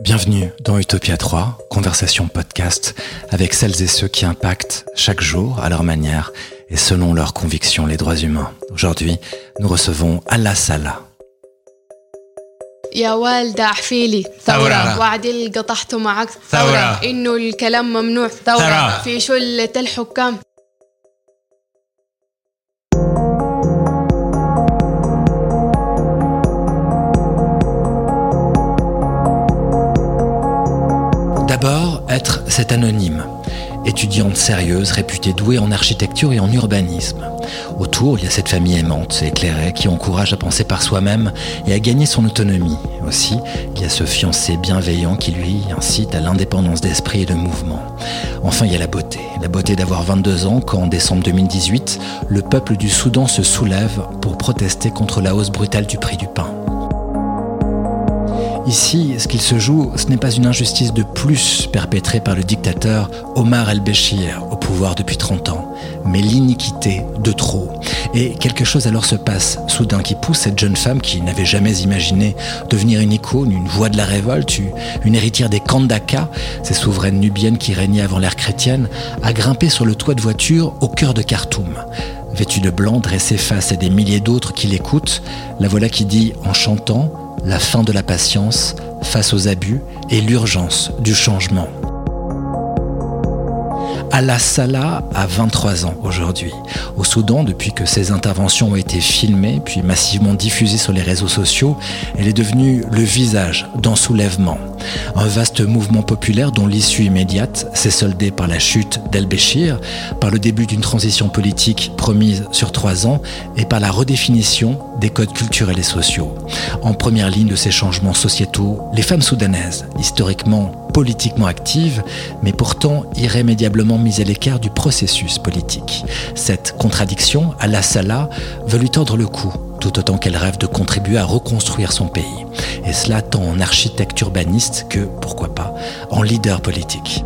Bienvenue dans Utopia 3, conversation podcast avec celles et ceux qui impactent chaque jour à leur manière et selon leurs convictions les droits humains. Aujourd'hui, nous recevons Allah Salah. يا والدة احفيلي ثورة وعدل قطعته معك ثورة إنه الكلام ممنوع ثورة في شلة الحكام Cet anonyme, étudiante sérieuse, réputée douée en architecture et en urbanisme. Autour, il y a cette famille aimante, éclairée, qui encourage à penser par soi-même et à gagner son autonomie. Aussi, il y a ce fiancé bienveillant qui lui incite à l'indépendance d'esprit et de mouvement. Enfin, il y a la beauté. La beauté d'avoir 22 ans quand, en décembre 2018, le peuple du Soudan se soulève pour protester contre la hausse brutale du prix du pain. Ici, ce qu'il se joue, ce n'est pas une injustice de plus perpétrée par le dictateur Omar el-Béchir au pouvoir depuis 30 ans, mais l'iniquité de trop. Et quelque chose alors se passe soudain qui pousse cette jeune femme qui n'avait jamais imaginé devenir une icône, une voix de la révolte, une héritière des Kandaka, ces souveraines nubiennes qui régnaient avant l'ère chrétienne, à grimper sur le toit de voiture au cœur de Khartoum. Vêtue de blanc, dressée face à des milliers d'autres qui l'écoutent, la voilà qui dit en chantant la fin de la patience face aux abus et l'urgence du changement. Allah Salah a 23 ans aujourd'hui. Au Soudan, depuis que ses interventions ont été filmées puis massivement diffusées sur les réseaux sociaux, elle est devenue le visage d'un soulèvement. Un vaste mouvement populaire dont l'issue immédiate s'est soldée par la chute d'El-Béchir, par le début d'une transition politique promise sur trois ans et par la redéfinition des codes culturels et sociaux. En première ligne de ces changements sociétaux, les femmes soudanaises, historiquement politiquement actives, mais pourtant irrémédiablement mises à l'écart du processus politique. Cette contradiction, Allah Salah, veut lui tordre le cou, tout autant qu'elle rêve de contribuer à reconstruire son pays. Et cela tant en architecte urbaniste que, pourquoi pas, en leader politique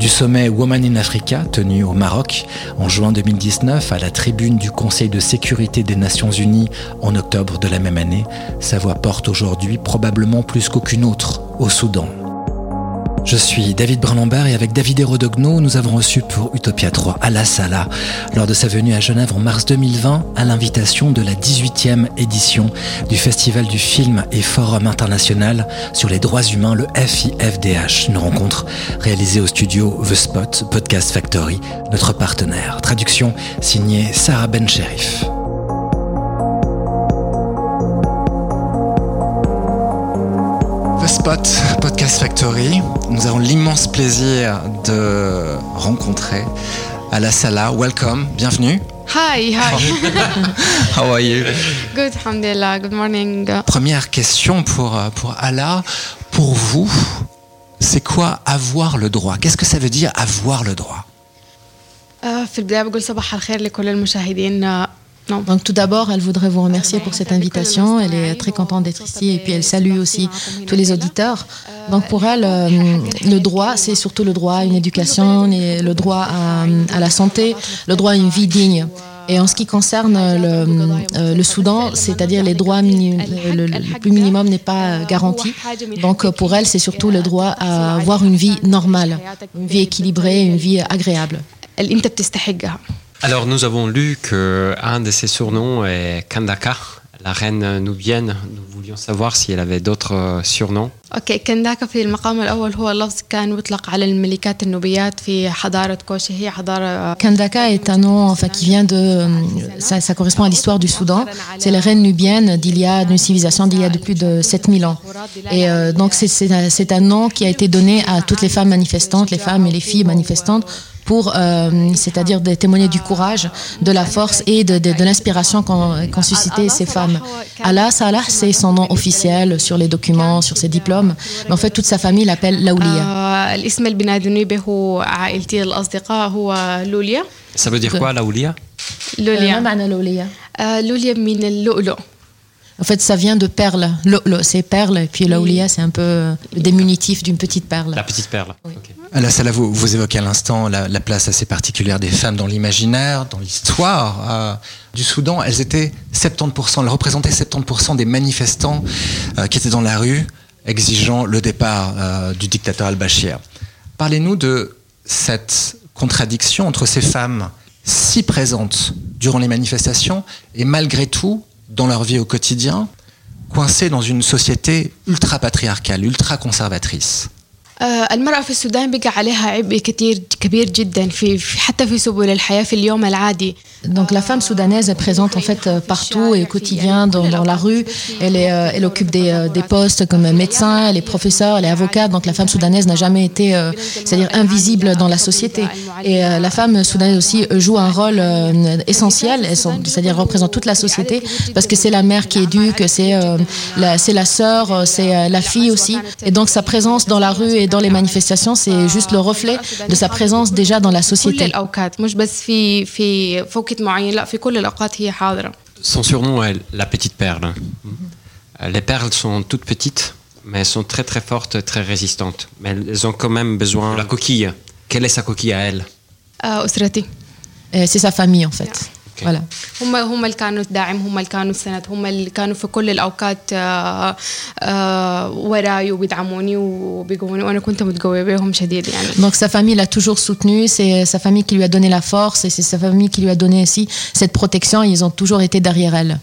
du sommet Woman in Africa tenu au Maroc en juin 2019 à la tribune du Conseil de sécurité des Nations Unies en octobre de la même année, sa voix porte aujourd'hui probablement plus qu'aucune autre au Soudan. Je suis David Brun-Lambert et avec David Hérodogno, nous avons reçu pour Utopia 3 Ala Sala lors de sa venue à Genève en mars 2020 à l'invitation de la 18e édition du Festival du film et Forum international sur les droits humains, le FIFDH. Une rencontre réalisée au studio The Spot Podcast Factory, notre partenaire. Traduction signée Sarah Ben Sherif. Spot Podcast Factory. Nous avons l'immense plaisir de rencontrer Ala Salah. Welcome, bienvenue. Hi, hi. How are you? Good, alhamdulillah. Good morning. Première question pour, pour Ala. Pour vous, c'est quoi avoir le droit Qu'est-ce que ça veut dire avoir le droit في البداية بقول صباح الخير لكل المشاهدين donc tout d'abord, elle voudrait vous remercier pour cette invitation. Elle est très contente d'être ici et puis elle salue aussi tous les auditeurs. Donc pour elle, le droit, c'est surtout le droit à une éducation, le droit à, la santé, le droit à une vie digne. Et en ce qui concerne le, le Soudan, c'est-à-dire les droits, le, le, plus minimum n'est pas garanti. Donc pour elle, c'est surtout le droit à avoir une vie normale, une vie équilibrée, une vie agréable. Alors nous avons lu qu'un de ses surnoms est Kandaka, la reine nubienne. Nous voulions savoir si elle avait d'autres surnoms. اوكي كنداكا في المقام الاول هو اللفظ كان يطلق على الملكات النوبيات في حضاره كوشي هي حضاره Kandaka est un nom enfin qui vient de ça, ça correspond à l'histoire du Soudan. C'est les reines nubiennes d'il y a d'une civilisation d'il y a de plus de 7000 ans. Et euh, donc c'est un nom qui a été donné à toutes les femmes manifestantes, les femmes et les filles manifestantes Euh, c'est-à-dire de témoigner du courage, de la force et de, l'inspiration qu'ont qu suscité ces femmes. Allah c'est son nom officiel sur les documents, sur ses diplômes. Mais en fait, toute sa famille l'appelle Laoulia. Ça veut dire quoi, Laoulia L'oulia. Euh, en fait, ça vient de perle. C'est perle, et puis Laoulia, c'est un peu le diminutif d'une petite perle. La petite perle. Oui. ok. Là, ça, là, vous, vous évoquez à l'instant la, la place assez particulière des femmes dans l'imaginaire, dans l'histoire euh, du Soudan. Elles étaient 70%, elles représentaient 70% des manifestants euh, qui étaient dans la rue exigeant le départ euh, du dictateur al-Bashir. Parlez-nous de cette contradiction entre ces femmes si présentes durant les manifestations et malgré tout, dans leur vie au quotidien, coincées dans une société ultra patriarcale, ultra conservatrice. المرأة في السودان بقى عليها عبء كتير كبير جدا في حتى في سبل الحياة في اليوم العادي donc la femme soudanaise est présente en fait euh, partout et quotidien dans, dans la rue. Elle, est, euh, elle occupe des, euh, des, postes comme médecin, elle est professeure, elle est avocate. Donc la femme soudanaise n'a jamais été, c'est-à-dire invisible dans la société. Et la femme soudanaise aussi joue un rôle essentiel, c'est-à-dire représente toute la société parce que c'est la mère qui éduque, c'est la, la sœur, c'est la fille aussi. Et donc sa présence dans la rue et dans les manifestations, c'est juste le reflet de sa présence déjà dans la société. Son surnom est la petite perle. Les perles sont toutes petites, mais elles sont très très fortes, très résistantes. Mais elles ont quand même besoin de la coquille. Quelle est sa coquille à elle? C'est sa famille en fait. voilà. هم هم اللي كانوا الداعم هم اللي كانوا السند هم اللي كانوا في كل الاوقات وراي وبيدعموني وبيقووني وانا كنت متقويه بهم شديد يعني donc sa famille l'a toujours soutenu c'est sa famille qui lui a donné la force et c'est sa famille qui lui a donné aussi cette protection ils ont toujours été derrière elle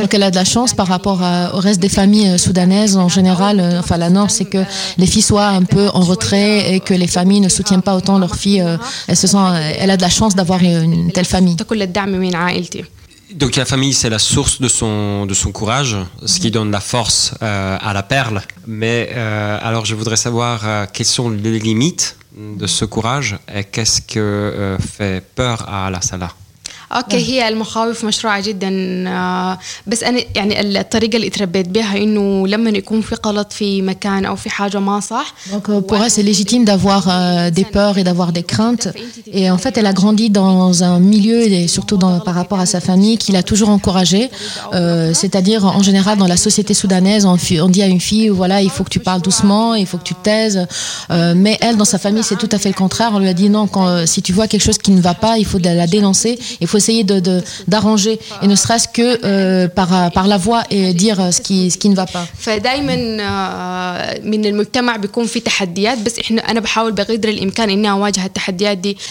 donc elle a de la chance par rapport au reste des familles euh, soudanaises en général. Euh, enfin, la norme, c'est que les filles soient un peu en retrait et que les familles ne soutiennent pas autant leurs filles. Euh, elle, se sent, elle a de la chance d'avoir une telle famille. Donc la famille, c'est la source de son, de son courage, ce qui donne la force à la perle. Mais alors je voudrais savoir quelles sont les limites de ce courage et qu'est-ce que fait peur à la Salah? اوكي هي المخاوف مشروعه جدا بس انا يعني الطريقه اللي اتربيت بها انه لما يكون في غلط في مكان او في حاجه ما صح Donc pour elle c'est légitime d'avoir euh, des peurs et d'avoir des craintes et en fait elle a grandi dans un milieu et surtout dans, par rapport à sa famille qui l'a toujours encouragée euh, c'est-à-dire en général dans la société soudanaise on, on, dit à une fille voilà il faut que tu parles doucement il faut que tu te taises euh, mais elle dans sa famille c'est tout à fait le contraire on lui a dit non quand, si tu vois quelque chose qui ne va pas il faut la dénoncer il faut essayer d'arranger, et ne serait-ce que euh, par, par la voix et dire ce qui, ce qui ne va pas.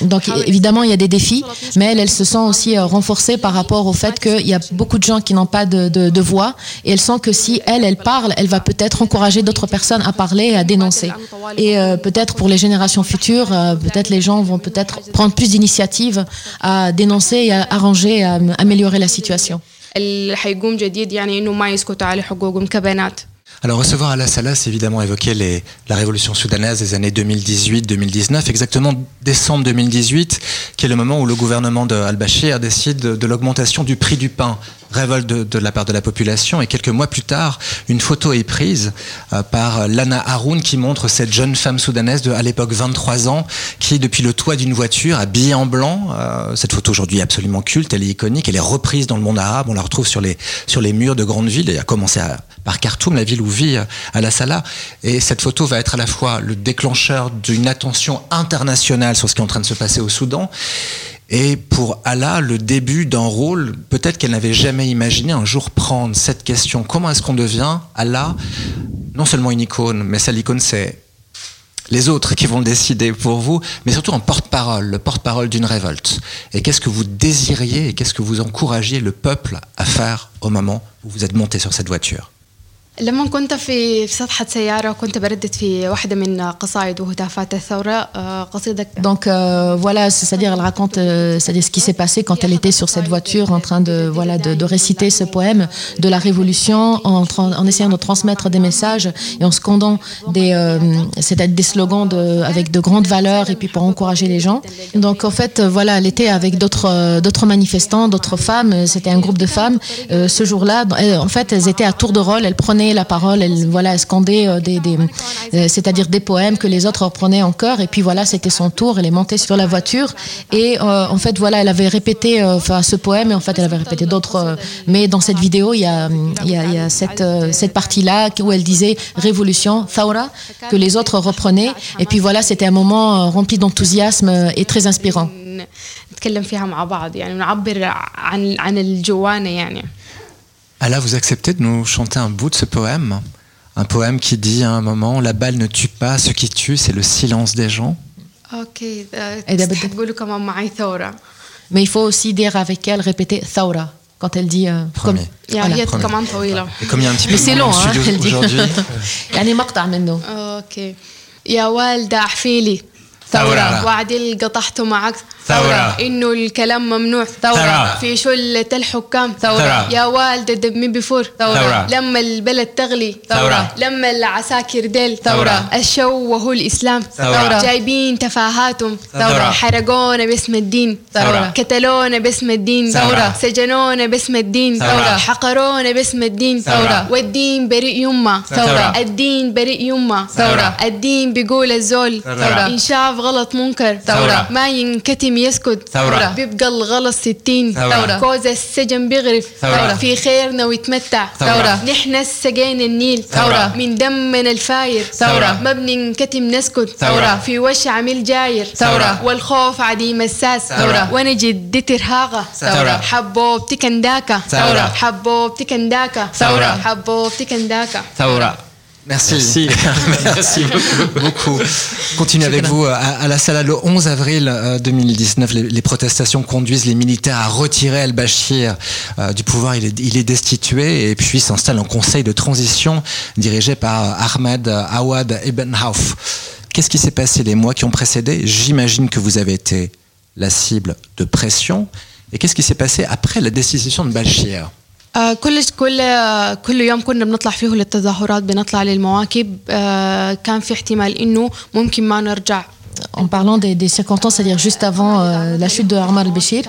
Donc évidemment, il y a des défis, mais elle, elle se sent aussi euh, renforcée par rapport au fait qu'il y a beaucoup de gens qui n'ont pas de, de, voix, et elle sent que si elle, elle parle, elle va peut-être encourager d'autres personnes à parler et à dénoncer. Et euh, peut-être pour les générations futures, peut-être les gens vont peut-être prendre plus d'initiatives à dénoncer et à arranger, à améliorer la situation. Alors recevoir la Salah, c'est évidemment évoquer la révolution soudanaise des années 2018-2019, exactement décembre 2018, qui est le moment où le gouvernement de Al-Bashir décide de l'augmentation du prix du pain révolte de, la part de la population. Et quelques mois plus tard, une photo est prise euh, par Lana Haroun qui montre cette jeune femme soudanaise à l'époque, 23 ans, qui, depuis le toit d'une voiture, habillée en blanc, euh, cette photo aujourd'hui absolument culte, elle est iconique, elle est reprise dans le monde arabe, on la retrouve sur les, sur les murs de grandes villes, et a commencé par Khartoum, la ville où vit euh, Al-Assala. Et cette photo va être à la fois le déclencheur d'une attention internationale sur ce qui est en train de se passer au Soudan, et pour Allah, le début d'un rôle, peut-être qu'elle n'avait jamais imaginé un jour prendre cette question. Comment est-ce qu'on devient Allah, non seulement une icône, mais ça l'icône c'est les autres qui vont le décider pour vous, mais surtout un porte-parole, le porte-parole d'une révolte. Et qu'est-ce que vous désiriez et qu'est-ce que vous encouragiez le peuple à faire au moment où vous êtes monté sur cette voiture? لما كنت في في سطحة سيارة وكنت بردد في واحدة من قصائد وهتافات الثورة قصيدة Donc euh, voilà, c'est-à-dire elle raconte euh, c'est-à-dire ce qui s'est passé quand elle était sur cette voiture en train de voilà de, de réciter ce poème de la révolution en, en essayant de transmettre des messages et en scandant des euh, c'est-à-dire des slogans de, avec de grandes valeurs et puis pour encourager les gens. Donc en fait voilà, elle était avec d'autres d'autres manifestants, d'autres femmes, c'était un groupe de femmes. ce jour-là, en fait, elles étaient à tour de rôle, elles prenaient la parole, elle voilà, scandait euh, des, euh, c'est-à-dire des poèmes que les autres reprenaient en chœur. Et puis voilà, c'était son tour. Elle est montée sur la voiture et euh, en fait voilà, elle avait répété enfin ce poème et en fait elle avait répété d'autres. mais dans cette vidéo, il y a, il y a, cette cette partie-là où elle disait révolution, Thaura, que les autres reprenaient. Et puis voilà, c'était un moment rempli d'enthousiasme et très inspirant. Allah, vous acceptez de nous chanter un bout de ce poème Un poème qui dit à un moment La balle ne tue pas, ce qui tue, c'est le silence des gens. Ok, euh, Mais il faut aussi dire avec elle, répéter Thaura quand elle dit euh, comme, Et comme il y a un petit peu Mais c'est long, hein, elle dit. aujourd'hui. يعني مقطع منه. اوكي يا والدة احفيلي ثورة وعدل قطعت معك ثورة انه الكلام ممنوع ثورة في شلة الحكام ثورة يا والدة دمي بفور ثورة لما البلد تغلي ثورة لما العساكر ديل ثورة الشو وهو الاسلام ثورة جايبين تفاهاتهم ثورة حرقونا باسم الدين ثورة قتلونا باسم الدين ثورة سجنونا باسم الدين ثورة حقرونا باسم الدين ثورة والدين بريء يما ثورة الدين بريء يما ثورة الدين بيقول الزول ثورة إن شاف غلط منكر ثورة ما ينكتم يسكت ثورة بيبقى الغلط ستين ثورة كوز السجن بيغرف ثورة في خيرنا ويتمتع ثورة نحن سقينا النيل ثورة من دمنا الفاير ثورة ما بننكتم نسكت ثورة في وش عميل جاير ثورة والخوف عديم الساس ثورة وأنا جدتي رهاغة ثورة حبوبتي كنداكا ثورة حبوبتي كنداكا ثورة حبوبتي كنداكا ثورة Merci. Merci. Beaucoup. Continue avec vous à, à, la Salah le 11 avril 2019. Les, les, protestations conduisent les militaires à retirer El-Bashir euh, du pouvoir. Il est, il est, destitué et puis s'installe un conseil de transition dirigé par Ahmed Awad Ibn Auf. Qu'est-ce qui s'est passé les mois qui ont précédé? J'imagine que vous avez été la cible de pression. Et qu'est-ce qui s'est passé après la destitution de Bashir آه كل كل آه كل يوم كنا بنطلع فيه للتظاهرات بنطلع للمواكب. آه كان في احتمال إنه ممكن ما نرجع en parlant des, circonstances, c'est-à-dire juste avant euh, la chute de Omar al-Béchir.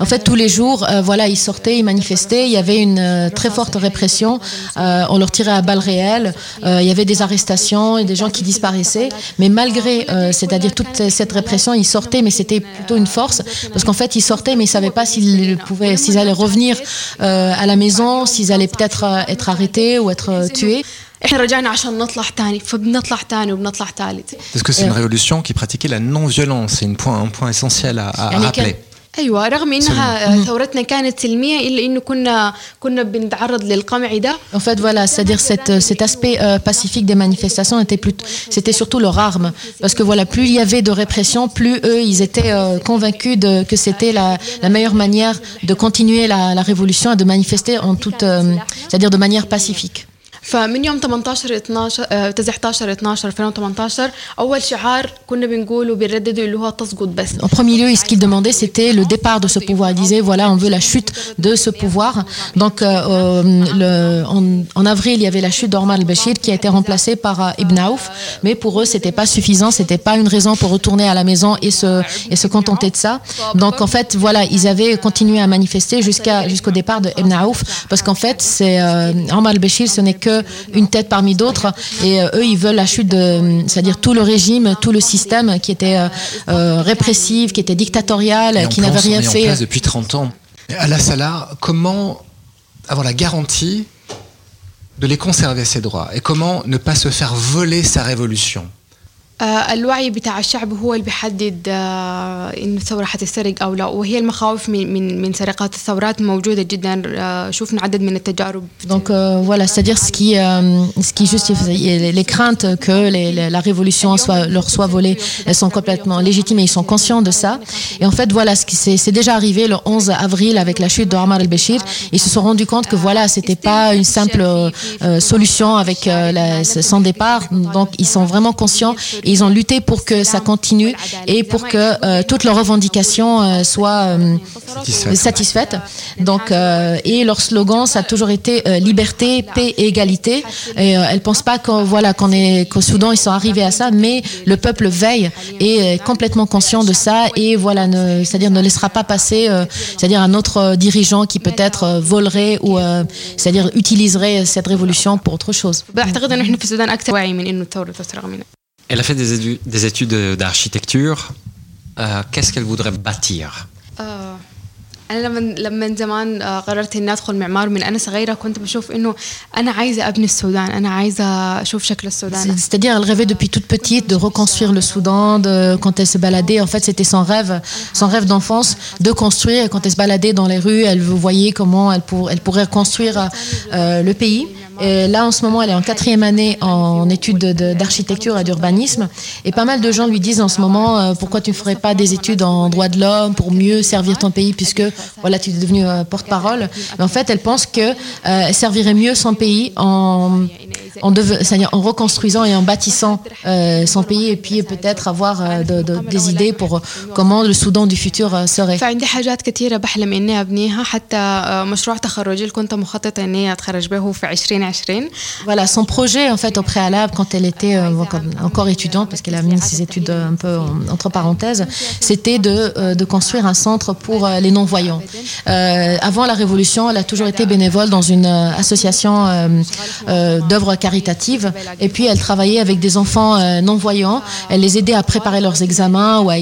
En fait, tous les jours, euh, voilà, ils sortaient, ils manifestaient. Il y avait une euh, très forte répression. on leur tirait à balles réelles. il y avait des arrestations et des gens qui disparaissaient. Mais malgré, c'est-à-dire toute cette répression, ils sortaient, mais c'était plutôt une force parce qu'en fait, ils sortaient, mais ils savaient pas s'ils pouvaient, s'ils allaient revenir à la maison, s'ils allaient peut-être être arrêtés ou être tués. احنا رجعنا عشان نطلع تاني فبنطلع تاني وبنطلع ثالث Parce que c'est une révolution qui pratiquait la non-violence, c'est un point, un point essentiel à, à rappeler. ايوه رغم انها ثورتنا كانت سلميه الا انه كنا كنا بنتعرض للقمع ده En fait voilà, c'est-à-dire cet, cet aspect euh, pacifique des manifestations était plus c'était surtout leur arme parce que voilà, plus il y avait de répression, plus eux ils étaient euh, convaincus de, que c'était la, la meilleure manière de continuer la, la révolution et de manifester en toute euh, c'est-à-dire de manière pacifique. فمن يوم 18 12 19 12 2018 اول شعار كنا بنقوله بنردده اللي هو تسقط بس En premier lieu, ce qu'ils demandaient, c'était le départ de ce pouvoir. Ils disaient, voilà, on veut la chute de ce pouvoir. Donc, euh, le, en, en, avril, il y avait la chute d'Omar al-Bashir qui a été remplacée par euh, Ibn Auf. Mais pour eux, c'était pas suffisant, c'était pas une raison pour retourner à la maison et se, et se contenter de ça. Donc, en fait, voilà, ils avaient continué à manifester jusqu'à, jusqu'au départ de Ibn Auf. Parce qu'en fait, c'est, euh, Omar al-Bashir, ce n'est que une tête parmi d'autres. Et euh, eux, ils veulent la chute de, c'est-à-dire tout le régime, tout le système qui était euh, euh, répressif, qui était dictatorial, qui n'avait rien fait. En place depuis 30 ans. À la Salah, comment avoir la garantie de les conserver ces droits? Et comment ne pas se faire voler sa révolution? الوعي بتاع الشعب هو اللي بيحدد انه الثوره حتسرق او لا وهي المخاوف من من من سرقات الثورات موجوده جدا شفنا عدد من التجارب donc euh, voilà c'est-à-dire ce qui euh, ce qui justifie les craintes que les, les, la révolution soit leur soit volée elles sont complètement légitimes et ils sont conscients de ça et en fait voilà ce qui c'est déjà arrivé le 11 avril avec la chute de Omar al-Bashir ils se sont rendus compte que voilà c'était pas une simple euh, solution avec la, son départ donc ils sont vraiment conscients ils ont lutté pour que ça continue et pour que euh, toutes leurs revendications euh, soient euh, satisfaites. Donc, et leur slogan, ça a toujours été liberté, paix et égalité. Et elles pensent pas qu'au voilà, qu'on est qu'au Soudan ils sont arrivés à ça, mais le peuple veille et est complètement conscient de ça et voilà, c'est-à-dire ne laissera pas passer, c'est-à-dire un autre dirigeant qui peut-être volerait ou c'est-à-dire utiliserait cette révolution pour autre chose. Elle a fait des, édu des études d'architecture. Euh, Qu'est-ce qu'elle voudrait bâtir euh, انا لما لما زمان قررت اني ادخل معمار من انا صغيره كنت بشوف انه انا عايزه ابني السودان انا عايزه اشوف شكل السودان c'est-à-dire elle rêvait depuis toute petite de reconstruire le Soudan de, quand elle se baladait en fait c'était son rêve son rêve d'enfance de construire et quand elle se baladait dans les rues elle voyait comment elle, pour, elle pourrait reconstruire euh, le pays là, en ce moment, elle est en quatrième année en études d'architecture et d'urbanisme. Et pas mal de gens lui disent en ce moment, euh, pourquoi tu ne ferais pas des études en droit de l'homme pour mieux servir ton pays, puisque voilà, tu es devenue euh, porte-parole. Mais en fait, elle pense qu'elle euh, servirait mieux son pays en reconstruisant et en bâtissant son pays, et puis peut-être avoir des idées pour comment le Soudan du futur serait. Voilà, son projet en fait au préalable quand elle était euh, encore étudiante, parce qu'elle a mis ses études un peu entre parenthèses, c'était de, euh, de, construire un centre pour euh, les non-voyants. avant la Révolution, elle a toujours été bénévole dans une association d'œuvres caritatives, et puis elle travaillait avec des enfants non-voyants. Elle les aidait à préparer leurs examens ou à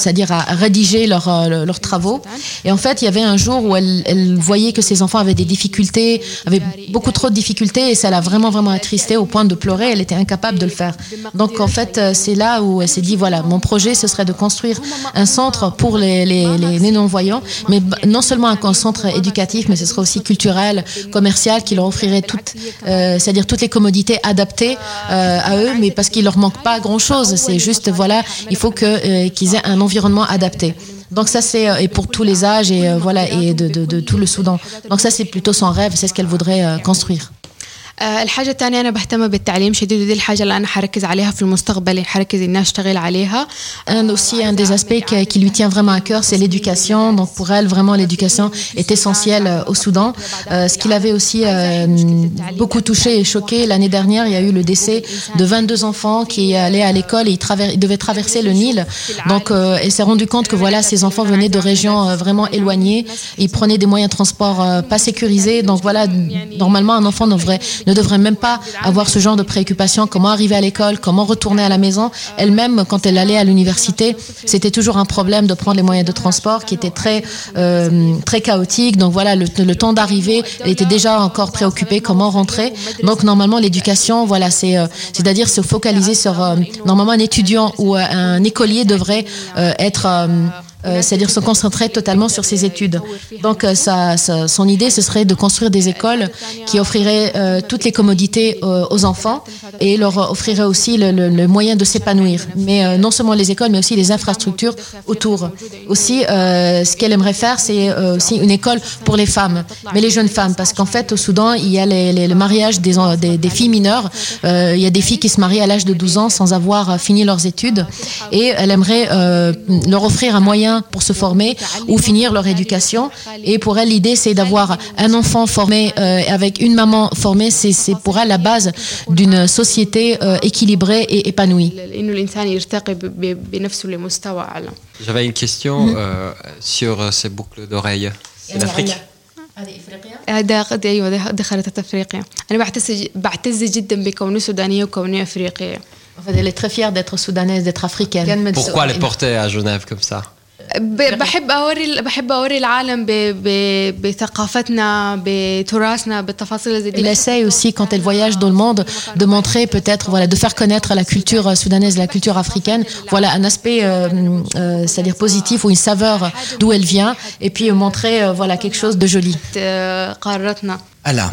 c'est-à-dire à rédiger leurs, leurs travaux. Et en fait, il y avait un jour où elle, voyait que ses enfants avaient des difficultés, avaient beaucoup trop de difficultés et ça l'a vraiment, vraiment attristé au point de pleurer. Elle était incapable de le faire. Donc, en fait, euh, c'est là où elle s'est dit voilà, mon projet, ce serait de construire un centre pour les, les, non-voyants, mais non seulement un centre éducatif, mais ce serait aussi culturel, commercial, qui leur offrirait toutes, euh, c'est-à-dire toutes les commodités adaptées euh, à eux, mais parce qu'il leur manque pas grand-chose. C'est juste, voilà, il faut que, qu'ils aient un environnement adapté. Donc ça c'est et pour tous les âges et voilà et de, tout le Soudan. Donc ça c'est plutôt son rêve, c'est ce qu'elle voudrait construire. الحاجة الثانية أنا بهتم بالتعليم شديد ودي الحاجة اللي أنا حركز عليها في المستقبل حركز إني أشتغل عليها. Un aussi un des aspects qui lui tient vraiment à cœur, c'est l'éducation. Donc pour elle, vraiment l'éducation est essentielle au Soudan. Euh, ce qui l'avait aussi euh, beaucoup touché et choqué l'année dernière, il y a eu le décès de 22 enfants qui allaient à l'école et ils, devaient traverser le Nil. Donc euh, elle s'est rendue compte que voilà, ces enfants venaient de régions euh, vraiment éloignées. Ils prenaient des moyens de transport euh, pas sécurisés. Donc voilà, normalement un enfant devrait ne devrait même pas avoir ce genre de préoccupation, comment arriver à l'école, comment retourner à la maison? Elle-même, quand elle allait à l'université, c'était toujours un problème de prendre les moyens de transport qui étaient très, euh, très chaotiques. Donc voilà, le, temps d'arriver, elle était déjà encore préoccupée, comment rentrer? Donc normalement, l'éducation, voilà, c'est, euh, c'est-à-dire se focaliser sur, euh, normalement, un étudiant ou un écolier devrait être euh, c'est-à-dire se concentrer totalement sur ses études. Donc euh, son idée, ce serait de construire des écoles qui offriraient euh, toutes les commodités aux enfants et leur offriraient aussi le, moyen de s'épanouir. Mais non seulement les écoles, mais aussi les infrastructures autour. Aussi, ce qu'elle aimerait faire, c'est aussi une école pour les femmes, mais les jeunes femmes, parce qu'en fait, au Soudan, il y a le mariage des, des, filles mineures. il y a des filles qui se marient à l'âge de 12 ans sans avoir fini leurs études, et elle aimerait leur offrir un moyen pour se former ou finir leur éducation. Et pour elle, l'idée, c'est d'avoir un enfant formé euh, avec une maman formée. C'est pour elle la base d'une société euh, équilibrée et épanouie. J'avais une question mm-hmm. euh, sur ces boucles d'oreilles. C'est l'Afrique Elle est très fière d'être soudanaise, d'être africaine. Pourquoi les porter à Genève comme ça? بحب اوري بحب اوري العالم بثقافتنا بتراثنا بالتفاصيل زي Elle essaie aussi quand elle voyage dans le monde de montrer peut-être voilà de faire connaître la culture soudanaise, la culture africaine, voilà un aspect euh, euh, c'est-à-dire positif ou une saveur d'où elle vient et puis montrer euh, voilà quelque chose de joli. Allah,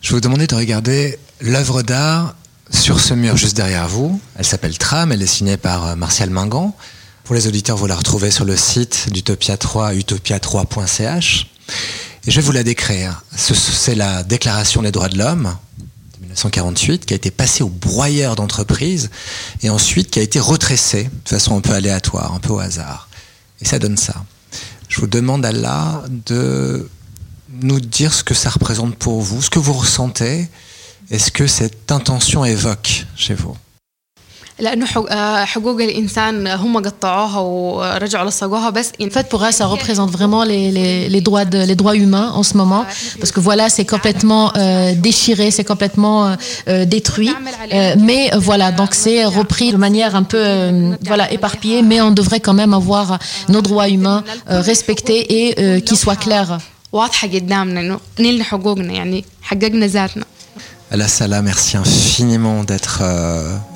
je vais vous demander de regarder l'œuvre d'art sur ce mur juste derrière vous. Elle s'appelle Tram, elle est signée par Martial Mingan. Pour les auditeurs, vous la retrouvez sur le site d'Utopia 3, utopia3.ch. Et je vais vous la décrire. C'est la Déclaration des droits de l'homme de 1948 qui a été passée au broyeur d'entreprise et ensuite qui a été retressée de façon un peu aléatoire, un peu au hasard. Et ça donne ça. Je vous demande, Allah, de nous dire ce que ça représente pour vous, ce que vous ressentez, est ce que cette intention évoque chez vous. En fait, pour elle, ça représente vraiment les, les, les, droits de, les droits humains en ce moment, parce que voilà, c'est complètement euh, déchiré, c'est complètement euh, euh détruit. Euh, mais voilà, donc c'est repris de manière un peu voilà éparpillée, mais on devrait quand même avoir nos droits humains respectés et qui soient clairs. Salah, merci infiniment d'être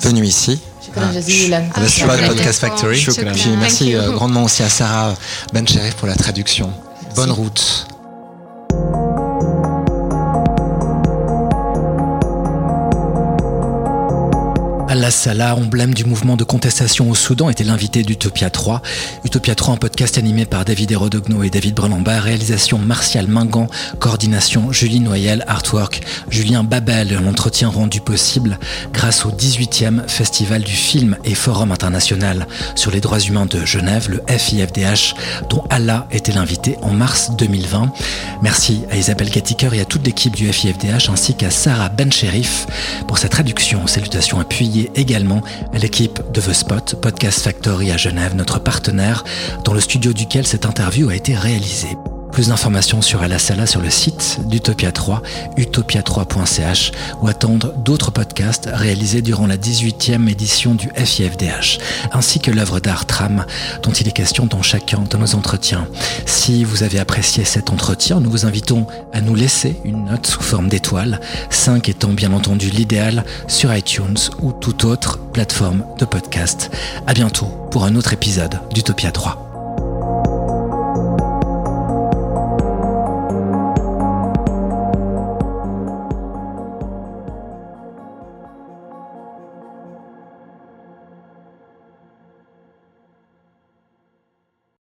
venu ici. À la Podcast Factory. Puis merci grandement aussi à Sarah Bencherif pour la traduction. Bonne route. Salah, emblème du mouvement de contestation au Soudan, était l'invité d'Utopia 3. Utopia 3, un podcast animé par David Hérodogno et David Brelamba, réalisation Martial Mingan, coordination Julie Noyel, artwork Julien Babel, un entretien rendu possible grâce au 18e Festival du film et Forum international sur les droits humains de Genève, le FIFDH, dont Allah était l'invité en mars 2020. Merci à Isabelle Gattiker et à toute l'équipe du FIFDH ainsi qu'à Sarah Bencherif pour sa traduction. Salutations appuyées également l'équipe de The Spot, Podcast Factory à Genève, notre partenaire, dans le studio duquel cette interview a été réalisée. Plus d'informations sur Alasala sur le site d'Utopia 3, utopia3.ch ou attendre d'autres podcasts réalisés durant la 18e édition du FIFDH, ainsi que l'œuvre d'art Tram dont il est question dans chacun de nos entretiens. Si vous avez apprécié cet entretien, nous vous invitons à nous laisser une note sous forme d'étoile, 5 étant bien entendu l'idéal sur iTunes ou toute autre plateforme de podcast. À bientôt pour un autre épisode d'Utopia 3.